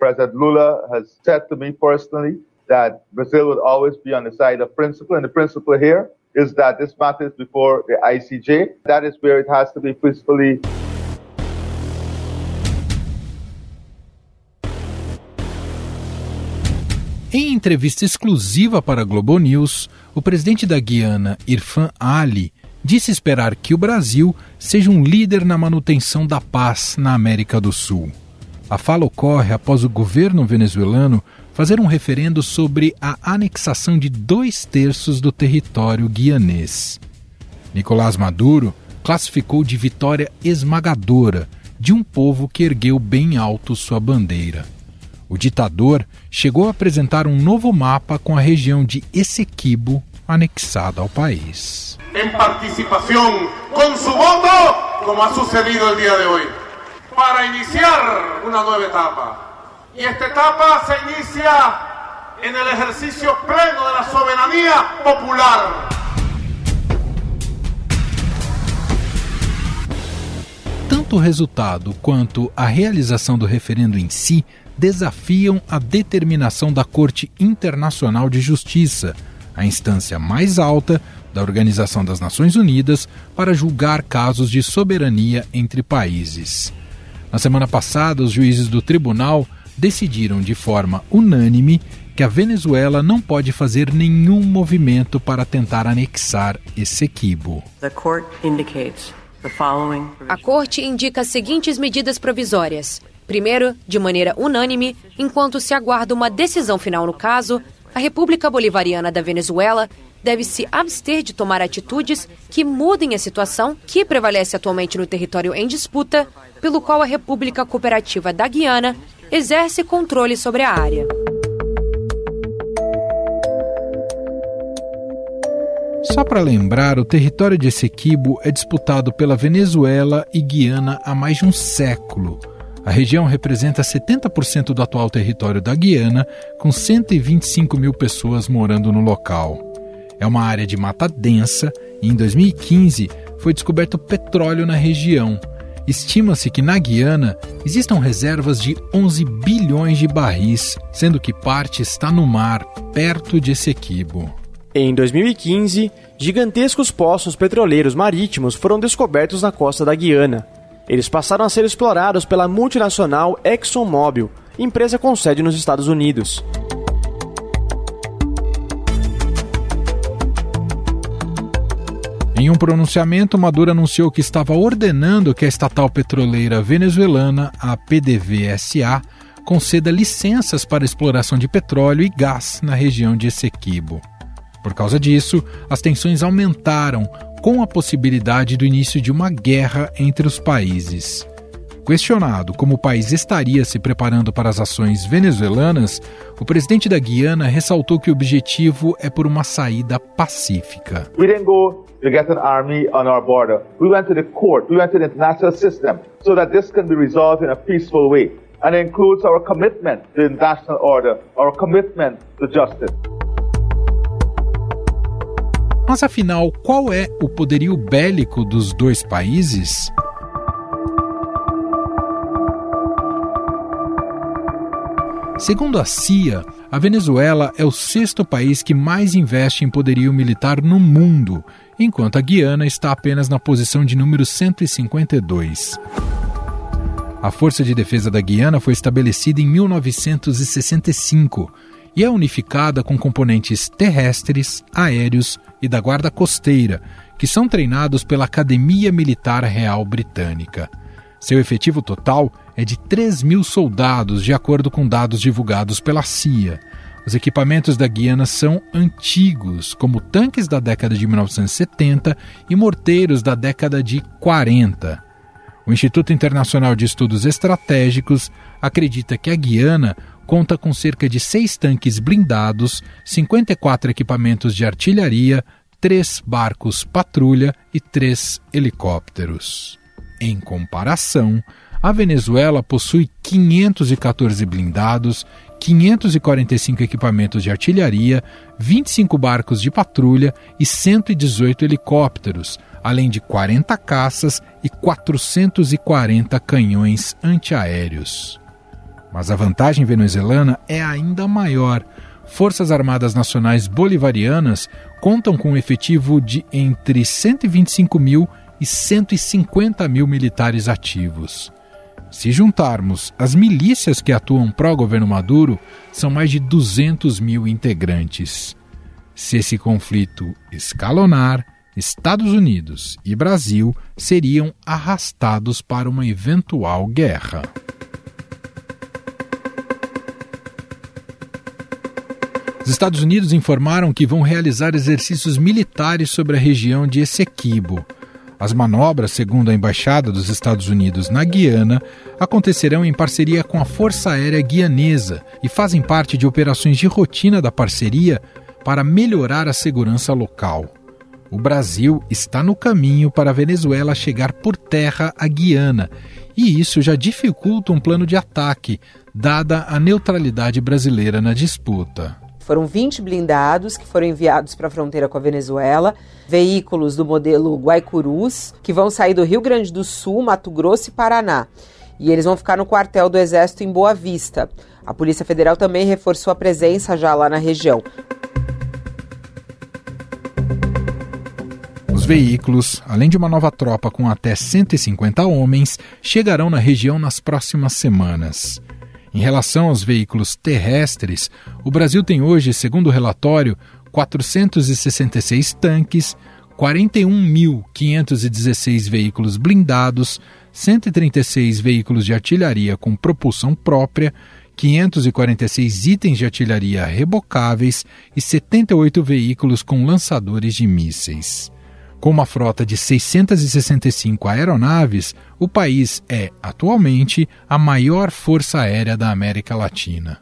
President Lula has said to me personally that Brazil would always be on the side of principle, and the principle here is that this matter is before the ICJ. That is where it has to be peacefully Em entrevista exclusiva para a Globo News, o presidente da Guiana, Irfan Ali, disse esperar que o Brasil seja um líder na manutenção da paz na América do Sul. A fala ocorre após o governo venezuelano fazer um referendo sobre a anexação de dois terços do território guianês. Nicolás Maduro classificou de vitória esmagadora de um povo que ergueu bem alto sua bandeira. O ditador chegou a apresentar um novo mapa com a região de Essequibo anexada ao país. Em participação com seu voto, como ha sucedido el dia de hoje, para iniciar uma nova etapa. E esta etapa se inicia en el ejercicio pleno de la soberanía popular. Tanto o resultado quanto a realização do referendo em si desafiam a determinação da Corte Internacional de Justiça, a instância mais alta da Organização das Nações Unidas para julgar casos de soberania entre países. Na semana passada, os juízes do tribunal decidiram de forma unânime que a Venezuela não pode fazer nenhum movimento para tentar anexar Essequibo. A Corte indica as seguintes medidas provisórias. Primeiro, de maneira unânime, enquanto se aguarda uma decisão final no caso, a República Bolivariana da Venezuela deve se abster de tomar atitudes que mudem a situação que prevalece atualmente no território em disputa, pelo qual a República Cooperativa da Guiana exerce controle sobre a área. Só para lembrar, o território de Essequibo é disputado pela Venezuela e Guiana há mais de um século. A região representa 70% do atual território da Guiana, com 125 mil pessoas morando no local. É uma área de mata densa e, em 2015, foi descoberto petróleo na região. Estima-se que na Guiana existam reservas de 11 bilhões de barris, sendo que parte está no mar, perto de Essequibo. Em 2015, gigantescos poços petroleiros marítimos foram descobertos na costa da Guiana. Eles passaram a ser explorados pela multinacional ExxonMobil, empresa com sede nos Estados Unidos. Em um pronunciamento, Maduro anunciou que estava ordenando que a estatal petroleira venezuelana, a PDVSA, conceda licenças para exploração de petróleo e gás na região de Essequibo. Por causa disso, as tensões aumentaram com a possibilidade do início de uma guerra entre os países. Questionado como o país estaria se preparando para as ações venezuelanas, o presidente da Guiana ressaltou que o objetivo é por uma saída pacífica. To get an army on our border. We went to the court. We went to the international system so that this can be resolved in a peaceful way. And it includes our commitment to international order, our commitment to justice. Mas afinal, qual é o poderio bélico dos dois países? Segundo a CIA, a Venezuela é o sexto país que mais investe em poderio militar no mundo, enquanto a Guiana está apenas na posição de número 152. A Força de Defesa da Guiana foi estabelecida em 1965 e é unificada com componentes terrestres, aéreos e da Guarda Costeira, que são treinados pela Academia Militar Real Britânica. Seu efetivo total é de 3 mil soldados, de acordo com dados divulgados pela CIA. Os equipamentos da Guiana são antigos, como tanques da década de 1970 e morteiros da década de 40. O Instituto Internacional de Estudos Estratégicos acredita que a Guiana conta com cerca de seis tanques blindados, 54 equipamentos de artilharia, três barcos patrulha e três helicópteros. Em comparação, a Venezuela possui 514 blindados, 545 equipamentos de artilharia, 25 barcos de patrulha e 118 helicópteros, além de 40 caças e 440 canhões antiaéreos. Mas a vantagem venezuelana é ainda maior. Forças Armadas Nacionais Bolivarianas contam com um efetivo de entre 125 mil e 150 mil militares ativos. Se juntarmos as milícias que atuam pró-governo Maduro, são mais de 200 mil integrantes. Se esse conflito escalonar, Estados Unidos e Brasil seriam arrastados para uma eventual guerra. Os Estados Unidos informaram que vão realizar exercícios militares sobre a região de Essequibo. As manobras, segundo a Embaixada dos Estados Unidos na Guiana, acontecerão em parceria com a Força Aérea Guianesa e fazem parte de operações de rotina da parceria para melhorar a segurança local. O Brasil está no caminho para a Venezuela chegar por terra à Guiana, e isso já dificulta um plano de ataque, dada a neutralidade brasileira na disputa. Foram 20 blindados que foram enviados para a fronteira com a Venezuela, veículos do modelo Guaicurus, que vão sair do Rio Grande do Sul, Mato Grosso e Paraná. E eles vão ficar no quartel do Exército em Boa Vista. A Polícia Federal também reforçou a presença já lá na região. Os veículos, além de uma nova tropa com até 150 homens, chegarão na região nas próximas semanas. Em relação aos veículos terrestres, o Brasil tem hoje, segundo o relatório, 466 tanques, 41.516 veículos blindados, 136 veículos de artilharia com propulsão própria, 546 itens de artilharia rebocáveis e 78 veículos com lançadores de mísseis. Com uma frota de 665 aeronaves, o país é, atualmente, a maior força aérea da América Latina.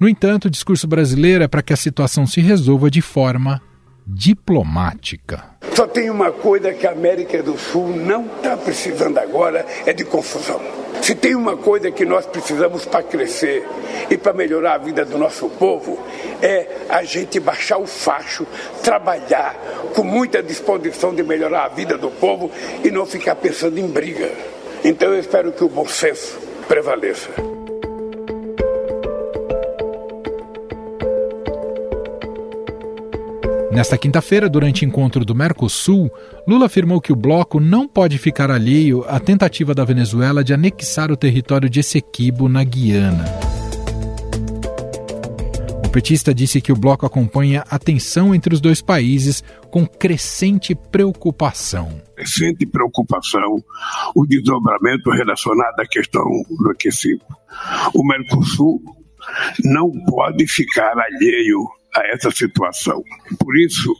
No entanto, o discurso brasileiro é para que a situação se resolva de forma diplomática. Só tem uma coisa que a América do Sul não está precisando agora, é de confusão. Se tem uma coisa que nós precisamos para crescer e para melhorar a vida do nosso povo, é a gente baixar o facho, trabalhar com muita disposição de melhorar a vida do povo e não ficar pensando em briga. Então eu espero que o bom senso prevaleça. Nesta quinta-feira, durante encontro do Mercosul, Lula afirmou que o bloco não pode ficar alheio à tentativa da Venezuela de anexar o território de Essequibo, na Guiana. O petista disse que o bloco acompanha a tensão entre os dois países com crescente preocupação. Crescente preocupação o desdobramento relacionado à questão do aquecimento. O Mercosul não pode ficar alheio a essa situação. Por isso,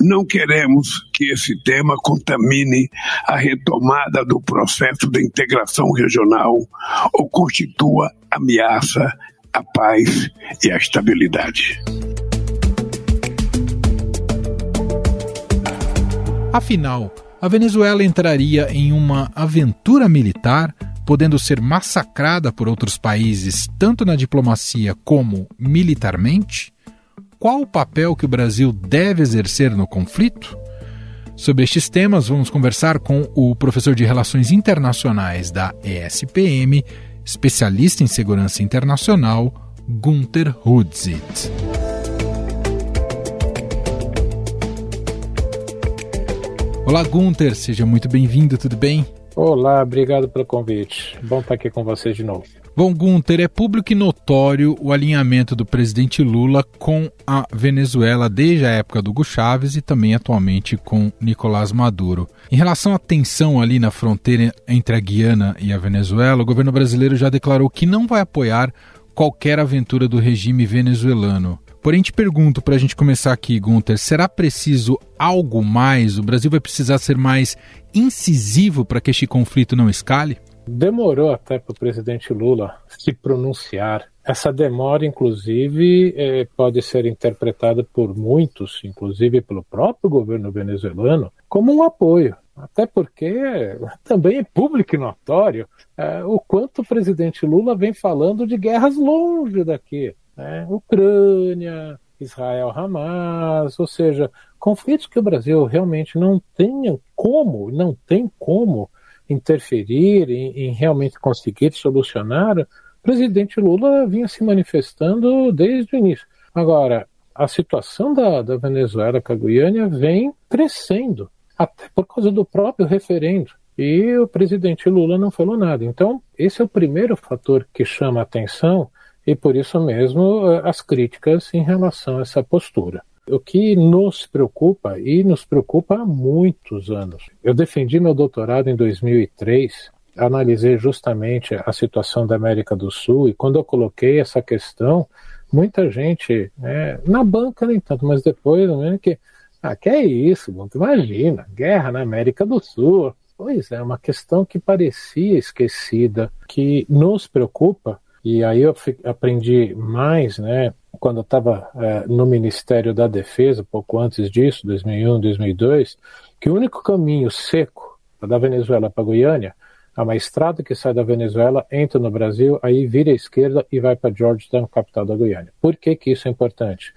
não queremos que esse tema contamine a retomada do processo de integração regional ou constitua ameaça à paz e à estabilidade. Afinal, a Venezuela entraria em uma aventura militar, podendo ser massacrada por outros países, tanto na diplomacia como militarmente? Qual o papel que o Brasil deve exercer no conflito? Sobre estes temas, vamos conversar com o professor de Relações Internacionais da ESPM, especialista em segurança internacional, Gunther Hudzit. Olá, Gunther, seja muito bem-vindo, tudo bem? Olá, obrigado pelo convite. Bom estar aqui com vocês de novo. Bom, Gunter, é público e notório o alinhamento do presidente Lula com a Venezuela desde a época do Hugo Chávez e também atualmente com Nicolás Maduro. Em relação à tensão ali na fronteira entre a Guiana e a Venezuela, o governo brasileiro já declarou que não vai apoiar qualquer aventura do regime venezuelano. Porém, te pergunto, para a gente começar aqui, Gunter, será preciso algo mais? O Brasil vai precisar ser mais incisivo para que este conflito não escale? Demorou até para o presidente Lula se pronunciar. Essa demora, inclusive, é, pode ser interpretada por muitos, inclusive pelo próprio governo venezuelano, como um apoio. Até porque também é público e notório é, o quanto o presidente Lula vem falando de guerras longe daqui. Né? Ucrânia, Israel-Hamas, ou seja, conflitos que o Brasil realmente não tem como, não tem como interferir em, em realmente conseguir solucionar presidente Lula vinha se manifestando desde o início. Agora, a situação da, da Venezuela com a Guiânia vem crescendo, até por causa do próprio referendo. E o presidente Lula não falou nada. Então, esse é o primeiro fator que chama a atenção e por isso mesmo eh, as críticas em relação a essa postura. O que nos preocupa, e nos preocupa há muitos anos. Eu defendi meu doutorado em 2003 analisei justamente a situação da América do Sul e quando eu coloquei essa questão, muita gente, né, na banca nem tanto, mas depois, né, que, ah, que é isso, imagina, guerra na América do Sul. Pois é, uma questão que parecia esquecida, que nos preocupa, e aí eu aprendi mais, né, quando eu estava é, no Ministério da Defesa, pouco antes disso, 2001, 2002, que o único caminho seco da Venezuela para Goiânia Há uma estrada que sai da Venezuela, entra no Brasil, aí vira à esquerda e vai para Georgetown, capital da Guiana. Por que, que isso é importante?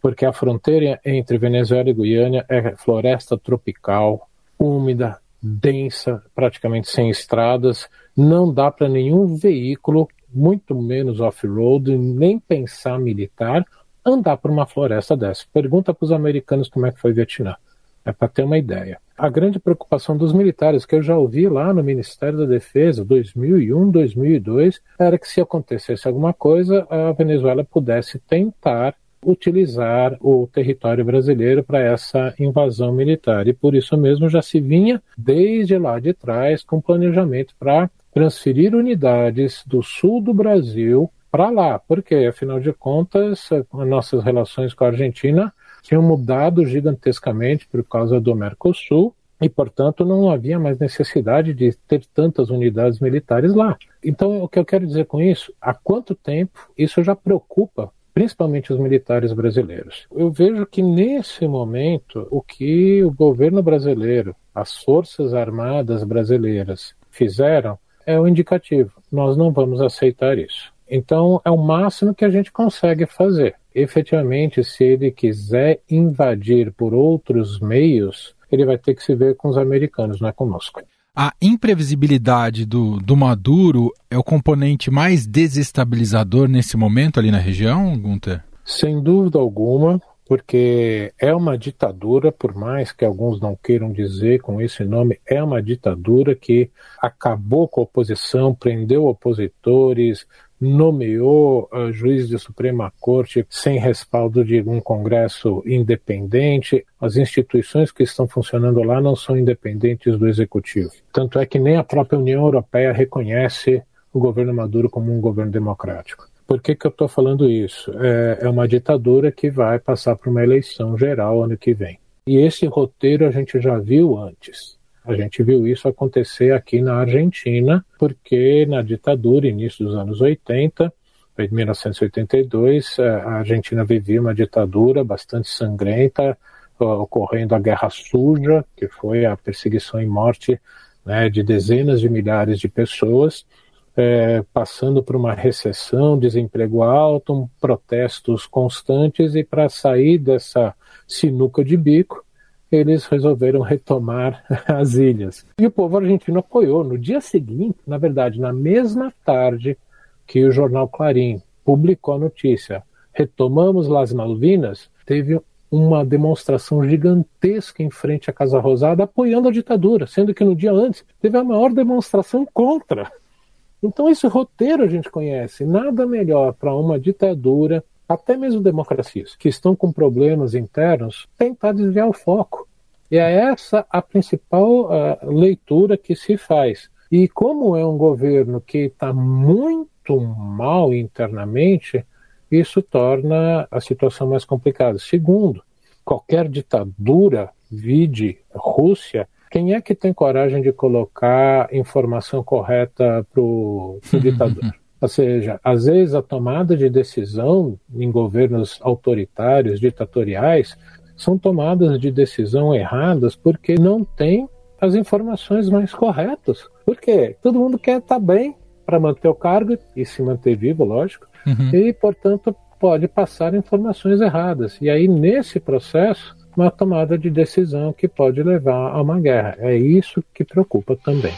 Porque a fronteira entre Venezuela e Guiana é floresta tropical, úmida, densa, praticamente sem estradas, não dá para nenhum veículo, muito menos off-road, nem pensar militar, andar por uma floresta dessa. Pergunta para os americanos como é que foi Vietnã. É para ter uma ideia. A grande preocupação dos militares, que eu já ouvi lá no Ministério da Defesa, 2001, 2002, era que se acontecesse alguma coisa, a Venezuela pudesse tentar utilizar o território brasileiro para essa invasão militar. E por isso mesmo já se vinha desde lá de trás com planejamento para transferir unidades do sul do Brasil para lá, porque afinal de contas, as nossas relações com a Argentina tinham mudado gigantescamente por causa do Mercosul e, portanto, não havia mais necessidade de ter tantas unidades militares lá. Então, o que eu quero dizer com isso? Há quanto tempo isso já preocupa principalmente os militares brasileiros? Eu vejo que nesse momento o que o governo brasileiro, as forças armadas brasileiras fizeram é o indicativo. Nós não vamos aceitar isso. Então, é o máximo que a gente consegue fazer efetivamente, se ele quiser invadir por outros meios, ele vai ter que se ver com os americanos, não é conosco. A imprevisibilidade do, do Maduro é o componente mais desestabilizador nesse momento ali na região, Gunther? Sem dúvida alguma, porque é uma ditadura, por mais que alguns não queiram dizer com esse nome, é uma ditadura que acabou com a oposição, prendeu opositores, nomeou uh, juiz de Suprema Corte sem respaldo de um Congresso independente. As instituições que estão funcionando lá não são independentes do Executivo. Tanto é que nem a própria União Europeia reconhece o governo Maduro como um governo democrático. Por que, que eu estou falando isso? É, é uma ditadura que vai passar por uma eleição geral ano que vem. E esse roteiro a gente já viu antes. A gente viu isso acontecer aqui na Argentina, porque na ditadura, início dos anos 80, em 1982, eh, a Argentina vivia uma ditadura bastante sangrenta, ocorrendo a Guerra Suja, que foi a perseguição e morte né, de dezenas de milhares de pessoas, é, passando por uma recessão, desemprego alto, protestos constantes, e para sair dessa sinuca de bico, eles resolveram retomar as ilhas. E o povo argentino apoiou. No dia seguinte, na verdade, na mesma tarde que o jornal Clarim publicou a notícia, retomamos Las Malvinas, teve uma demonstração gigantesca em frente à Casa Rosada apoiando a ditadura, sendo que no dia antes teve a maior demonstração contra. Então esse roteiro a gente conhece. Nada melhor para uma ditadura até mesmo democracias que estão com problemas internos, tentar desviar o foco. E é essa a principal uh, leitura que se faz. E como é um governo que está muito mal internamente, isso torna a situação mais complicada. Segundo, qualquer ditadura, vide Rússia, quem é que tem coragem de colocar informação correta para o ditador? Ou seja, às vezes a tomada de decisão em governos autoritários, ditatoriais, são tomadas de decisão erradas porque não tem as informações mais corretas. Por quê? Todo mundo quer estar bem para manter o cargo e se manter vivo, lógico, uhum. e, portanto, pode passar informações erradas. E aí, nesse processo, uma tomada de decisão que pode levar a uma guerra. É isso que preocupa também.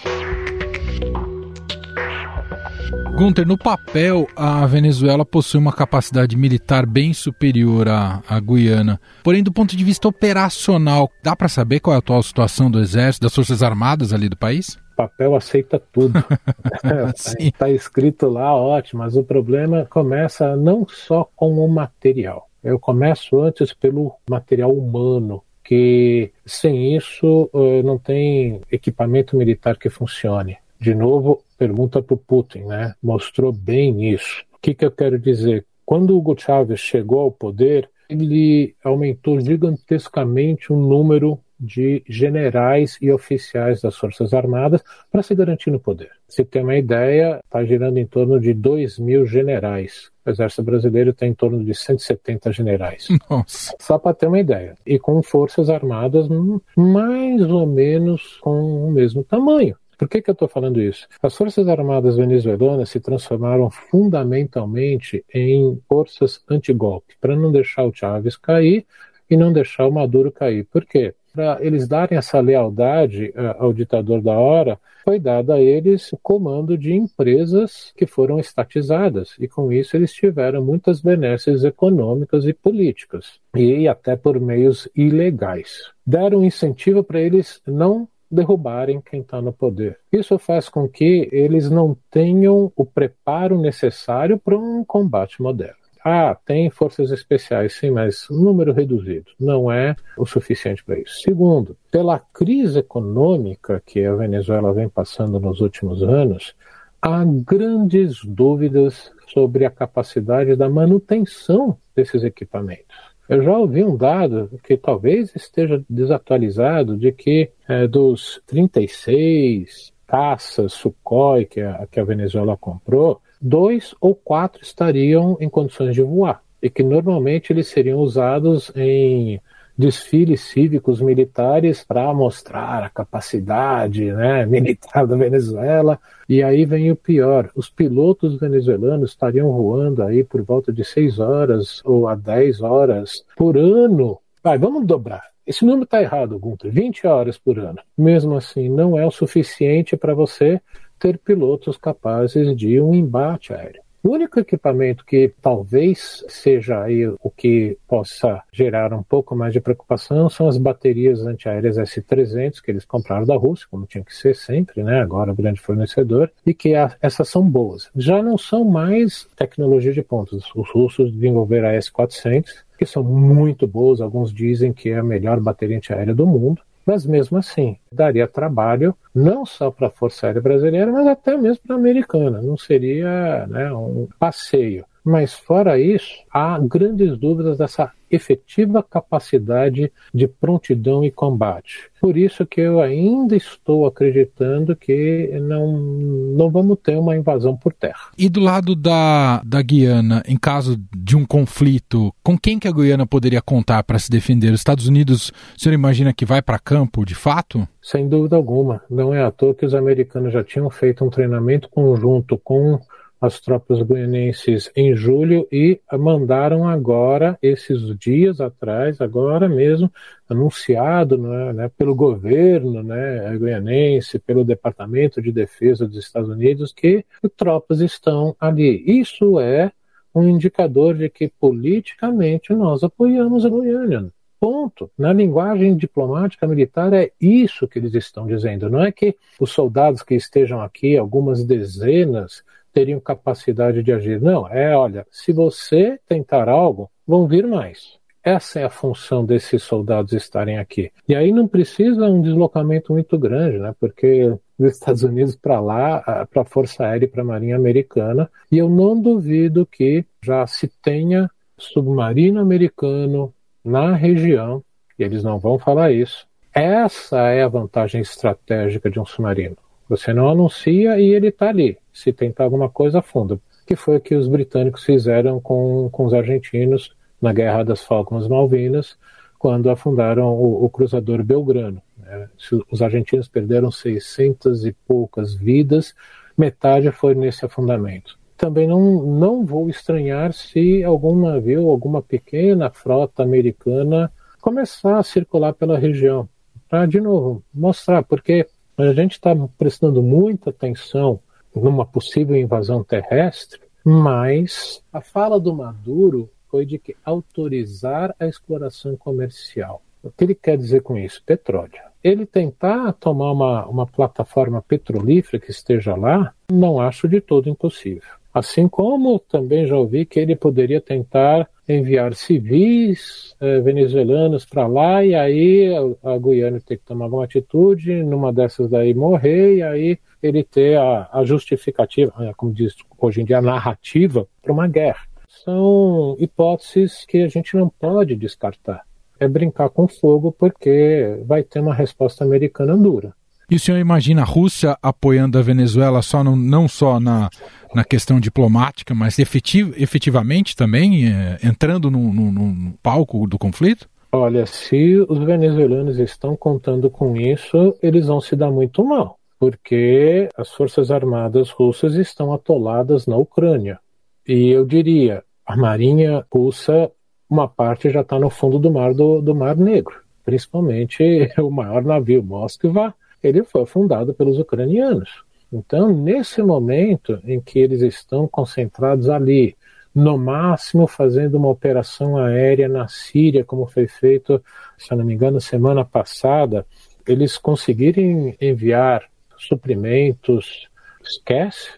Gunter, no papel, a Venezuela possui uma capacidade militar bem superior à, à Guiana. Porém, do ponto de vista operacional, dá para saber qual é a atual situação do Exército, das Forças Armadas ali do país? papel aceita tudo. Está escrito lá, ótimo, mas o problema começa não só com o material. Eu começo antes pelo material humano, que sem isso eh, não tem equipamento militar que funcione. De novo, pergunta para o Putin, né? Mostrou bem isso. O que, que eu quero dizer? Quando Hugo Chávez chegou ao poder, ele aumentou gigantescamente o número de generais e oficiais das Forças Armadas para se garantir no poder. Você tem uma ideia, está girando em torno de 2 mil generais. O Exército Brasileiro tem em torno de 170 generais. Nossa. Só para ter uma ideia. E com Forças Armadas mais ou menos com o mesmo tamanho. Por que, que eu estou falando isso? As Forças Armadas venezuelanas se transformaram fundamentalmente em forças antigolpe, para não deixar o Chávez cair e não deixar o Maduro cair. Por quê? Para eles darem essa lealdade uh, ao ditador da hora, foi dado a eles o comando de empresas que foram estatizadas, e com isso eles tiveram muitas benesses econômicas e políticas, e até por meios ilegais. Deram incentivo para eles não derrubarem quem está no poder. Isso faz com que eles não tenham o preparo necessário para um combate moderno. Ah, tem forças especiais, sim, mas um número reduzido não é o suficiente para isso. Segundo, pela crise econômica que a Venezuela vem passando nos últimos anos, há grandes dúvidas sobre a capacidade da manutenção desses equipamentos. Eu já ouvi um dado que talvez esteja desatualizado de que é, dos 36 caças Sukhoi que a, que a Venezuela comprou, dois ou quatro estariam em condições de voar e que normalmente eles seriam usados em desfiles cívicos militares para mostrar a capacidade né, militar da Venezuela. E aí vem o pior: os pilotos venezuelanos estariam voando aí por volta de 6 horas ou a 10 horas por ano. Vai, vamos dobrar. Esse número está errado, Gunther. 20 horas por ano. Mesmo assim, não é o suficiente para você ter pilotos capazes de um embate aéreo. O único equipamento que talvez seja aí o que possa gerar um pouco mais de preocupação são as baterias antiaéreas S-300 que eles compraram da Rússia, como tinha que ser sempre, né? Agora o grande fornecedor e que a, essas são boas. Já não são mais tecnologia de pontos. Os russos desenvolveram a S-400 que são muito boas. Alguns dizem que é a melhor bateria antiaérea do mundo. Mas mesmo assim, daria trabalho não só para a Força Aérea Brasileira, mas até mesmo para a americana. Não seria né, um passeio. Mas, fora isso, há grandes dúvidas dessa efetiva capacidade de prontidão e combate. Por isso que eu ainda estou acreditando que não, não vamos ter uma invasão por terra. E do lado da, da Guiana, em caso de um conflito, com quem que a Guiana poderia contar para se defender? Os Estados Unidos, o senhor imagina que vai para campo, de fato? Sem dúvida alguma. Não é à toa que os americanos já tinham feito um treinamento conjunto com as tropas guianenses em julho e mandaram agora, esses dias atrás, agora mesmo, anunciado né, né, pelo governo né, guianense, pelo Departamento de Defesa dos Estados Unidos, que tropas estão ali. Isso é um indicador de que politicamente nós apoiamos a Guiana. Ponto. Na linguagem diplomática militar é isso que eles estão dizendo. Não é que os soldados que estejam aqui, algumas dezenas, teriam capacidade de agir. Não, é, olha, se você tentar algo, vão vir mais. Essa é a função desses soldados estarem aqui. E aí não precisa um deslocamento muito grande, né? Porque dos Estados Unidos para lá, para a Força Aérea e para a Marinha Americana, e eu não duvido que já se tenha submarino americano na região, e eles não vão falar isso. Essa é a vantagem estratégica de um submarino. Você não anuncia e ele está ali. Se tentar alguma coisa, afunda. Que foi o que os britânicos fizeram com, com os argentinos na Guerra das Falklands Malvinas, quando afundaram o, o cruzador Belgrano. Né? Os argentinos perderam 600 e poucas vidas, metade foi nesse afundamento. Também não, não vou estranhar se algum navio, alguma pequena frota americana começar a circular pela região, para, de novo, mostrar, porque a gente está prestando muita atenção numa possível invasão terrestre, mas a fala do Maduro foi de que autorizar a exploração comercial. O que ele quer dizer com isso? Petróleo. Ele tentar tomar uma, uma plataforma petrolífera que esteja lá, não acho de todo impossível. Assim como também já ouvi que ele poderia tentar enviar civis eh, venezuelanos para lá e aí a, a, Guiana ter que tomar alguma atitude, numa dessas daí morrer e aí ele ter a, a justificativa, eh, como diz hoje em dia, a narrativa para uma guerra. São hipóteses que a gente não pode descartar. É brincar com fogo porque vai ter uma resposta americana dura. E o senhor imagina a Rússia apoiando a Venezuela só no, não só na, na questão diplomática, mas efetiv, efetivamente também é, entrando no, no, no palco do conflito? Olha, se os venezuelanos estão contando com isso, eles vão se dar muito mal, porque as forças armadas russas estão atoladas na Ucrânia. E eu diria, a marinha russa, uma parte já está no fundo do mar do, do Mar Negro, principalmente o maior navio, Moskva, ele foi fundado pelos ucranianos. Então, nesse momento em que eles estão concentrados ali, no máximo fazendo uma operação aérea na Síria, como foi feito, se não me engano, semana passada, eles conseguirem enviar suprimentos, esquece.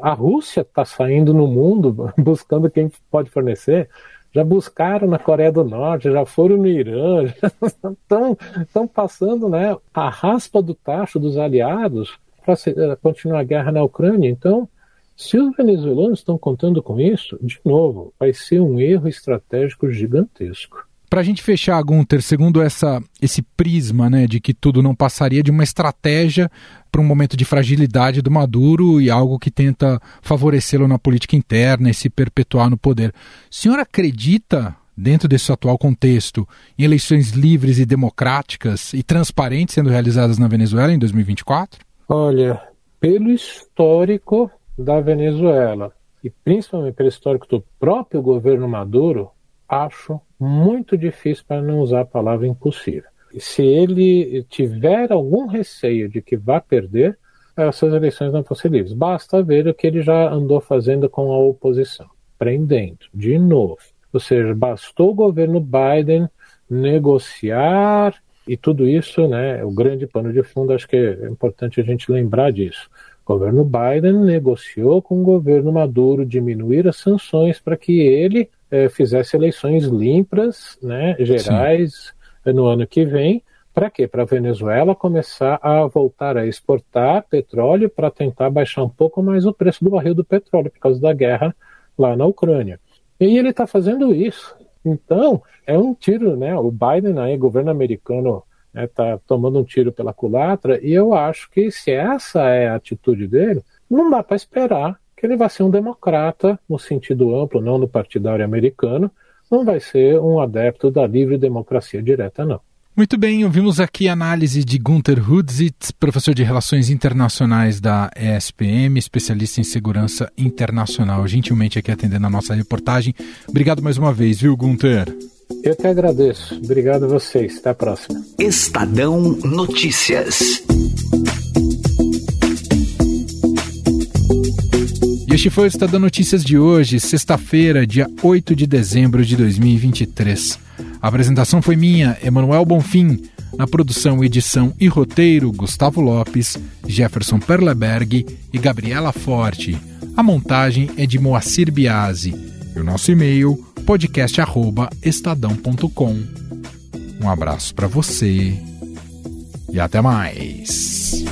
A Rússia está saindo no mundo buscando quem pode fornecer já buscaram na Coreia do Norte, já foram no Irã, estão passando né, a raspa do tacho dos aliados para eh, continuar a guerra na Ucrânia. Então, se os venezuelanos estão contando com isso, de novo, vai ser um erro estratégico gigantesco. Para a gente fechar, Gunter, segundo essa, esse prisma né, de que tudo não passaria de uma estratégia para um momento de fragilidade do Maduro e algo que tenta favorecê-lo na política interna e se perpetuar no poder. O senhor acredita, dentro desse atual contexto, em eleições livres e democráticas e transparentes sendo realizadas na Venezuela em 2024? Olha, pelo histórico da Venezuela e principalmente pelo histórico do próprio governo Maduro, acho muito difícil para não usar a palavra impossível. Se ele tiver algum receio de que vá perder, essas eleições não vão ser livres. Basta ver o que ele já andou fazendo com a oposição, prendendo, de novo. Ou seja, bastou o governo Biden negociar e tudo isso, né, o grande pano de fundo, acho que é importante a gente lembrar disso. O governo Biden negociou com o governo Maduro diminuir as sanções para que ele eh, fizesse eleições limpas, né, gerais, Sim. no ano que vem. Para quê? Para a Venezuela começar a voltar a exportar petróleo para tentar baixar um pouco mais o preço do barril do petróleo por causa da guerra lá na Ucrânia. E ele está fazendo isso. Então, é um tiro, né? O Biden aí, governo americano, está né, tomando um tiro pela culatra, e eu acho que se essa é a atitude dele, não dá para esperar que ele vai ser um democrata no sentido amplo, não no partidário americano, não vai ser um adepto da livre democracia direta, não. Muito bem, ouvimos aqui a análise de Gunther Hudzitz, professor de Relações Internacionais da ESPM, especialista em segurança internacional, gentilmente aqui atendendo a nossa reportagem. Obrigado mais uma vez, viu, Gunther? Eu que agradeço. Obrigado a vocês. Até a próxima. Estadão Notícias. E este foi o Estadão Notícias de hoje, sexta-feira, dia 8 de dezembro de 2023. A apresentação foi minha, Emanuel Bonfim. Na produção, edição e roteiro, Gustavo Lopes, Jefferson Perleberg e Gabriela Forte. A montagem é de Moacir Biasi. E o nosso e-mail, podcast@estadão.com. Um abraço para você e até mais.